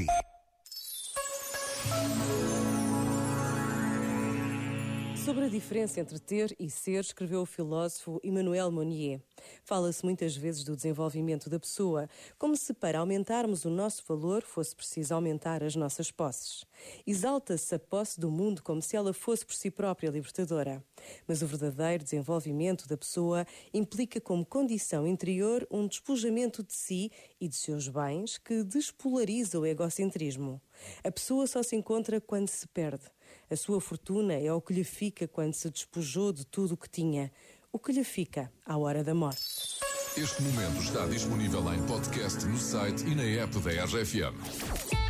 si. Sobre a diferença entre ter e ser, escreveu o filósofo Emmanuel Monnier. Fala-se muitas vezes do desenvolvimento da pessoa, como se para aumentarmos o nosso valor fosse preciso aumentar as nossas posses. Exalta-se a posse do mundo como se ela fosse por si própria libertadora. Mas o verdadeiro desenvolvimento da pessoa implica como condição interior um despojamento de si e de seus bens que despolariza o egocentrismo. A pessoa só se encontra quando se perde. A sua fortuna é o que lhe fica quando se despojou de tudo o que tinha, o que lhe fica à hora da morte. Este momento está disponível em podcast no site e na app da RFM.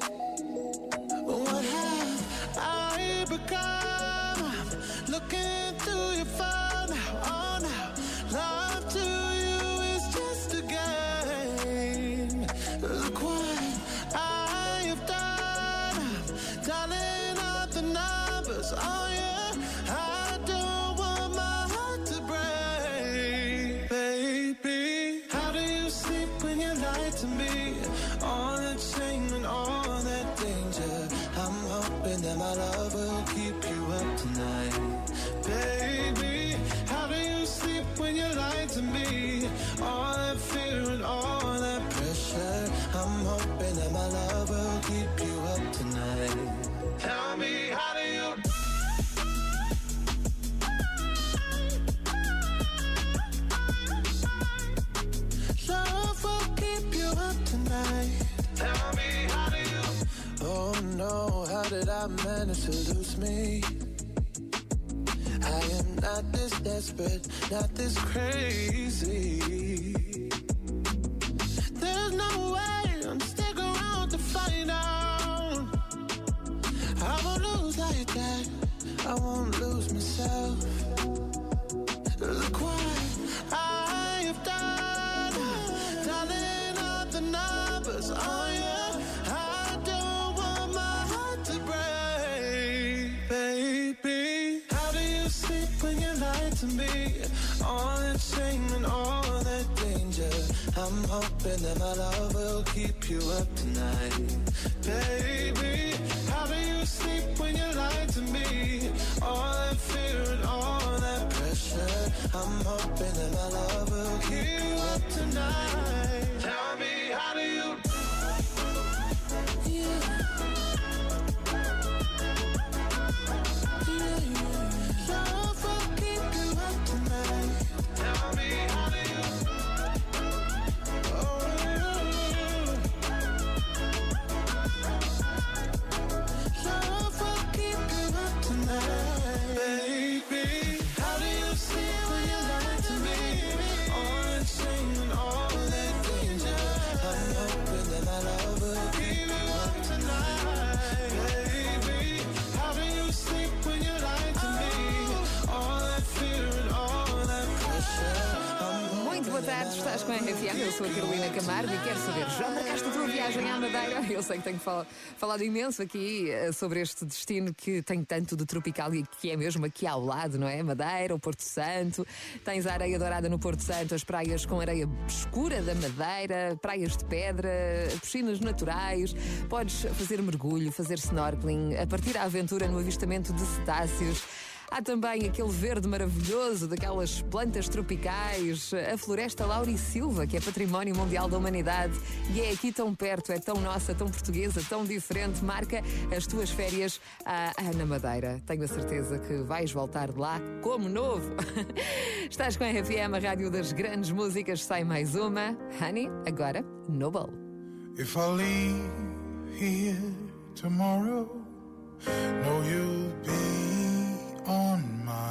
My love I manage to lose me? I am not this desperate, not this crazy. There's no way I'm stick around to find out. I won't lose like that. I won't lose myself. Look what I have done, dialing up the numbers oh. On you. to me. All that shame and all that danger. I'm hoping that my love will keep you up tonight. Baby, RFM, eu sou a Carolina Camargo e quero saber, já marcaste a tua viagem à Madeira? Eu sei que tenho fal falado imenso aqui uh, sobre este destino que tem tanto de tropical e que é mesmo aqui ao lado, não é? Madeira, o Porto Santo, tens a areia dourada no Porto Santo, as praias com areia escura da Madeira, praias de pedra, piscinas naturais, podes fazer mergulho, fazer snorkeling, a partir à aventura no avistamento de cetáceos. Há também aquele verde maravilhoso daquelas plantas tropicais, a floresta Laurisilva, que é património mundial da humanidade e é aqui tão perto, é tão nossa, tão portuguesa, tão diferente. Marca as tuas férias à Ana Madeira. Tenho a certeza que vais voltar de lá como novo. Estás com a RFM, a rádio das grandes músicas. Sai mais uma. Honey, agora Noble. If I leave here tomorrow, you'll be on my